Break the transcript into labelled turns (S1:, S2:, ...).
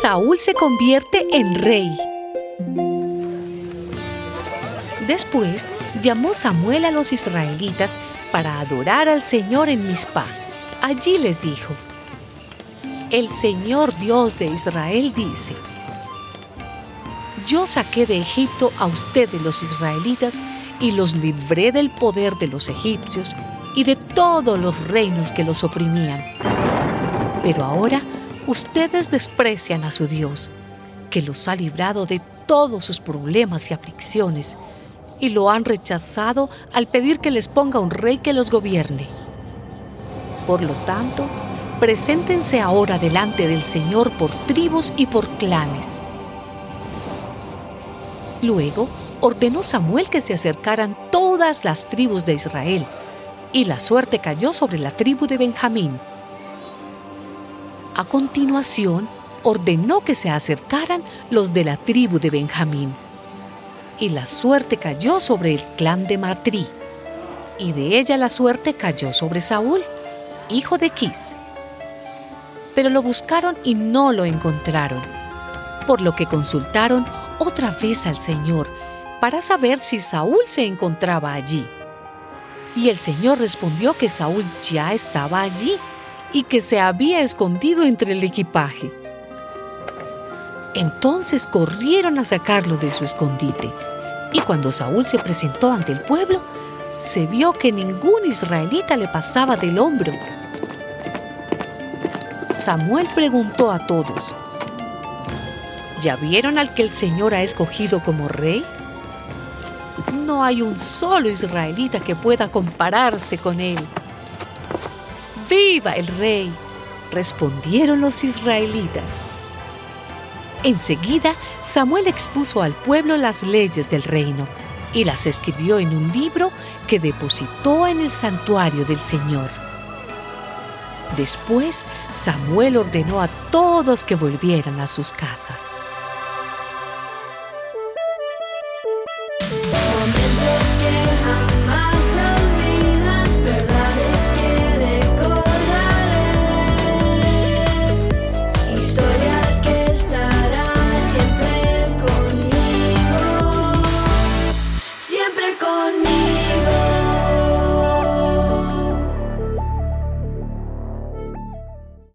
S1: Saúl se convierte en rey. Después llamó Samuel a los israelitas para adorar al Señor en Mizpah. Allí les dijo, El Señor Dios de Israel dice, Yo saqué de Egipto a ustedes los israelitas y los libré del poder de los egipcios y de todos los reinos que los oprimían. Pero ahora ustedes desprecian a su Dios, que los ha librado de todos sus problemas y aflicciones, y lo han rechazado al pedir que les ponga un rey que los gobierne. Por lo tanto, preséntense ahora delante del Señor por tribus y por clanes. Luego ordenó Samuel que se acercaran todas las tribus de Israel, y la suerte cayó sobre la tribu de Benjamín. A continuación, ordenó que se acercaran los de la tribu de Benjamín. Y la suerte cayó sobre el clan de Matrí, y de ella la suerte cayó sobre Saúl, hijo de Quis. Pero lo buscaron y no lo encontraron, por lo que consultaron otra vez al Señor para saber si Saúl se encontraba allí. Y el Señor respondió que Saúl ya estaba allí y que se había escondido entre el equipaje. Entonces corrieron a sacarlo de su escondite, y cuando Saúl se presentó ante el pueblo, se vio que ningún israelita le pasaba del hombro. Samuel preguntó a todos, ¿Ya vieron al que el Señor ha escogido como rey? No hay un solo israelita que pueda compararse con él. ¡Viva el rey! respondieron los israelitas. Enseguida, Samuel expuso al pueblo las leyes del reino y las escribió en un libro que depositó en el santuario del Señor. Después, Samuel ordenó a todos que volvieran a sus casas.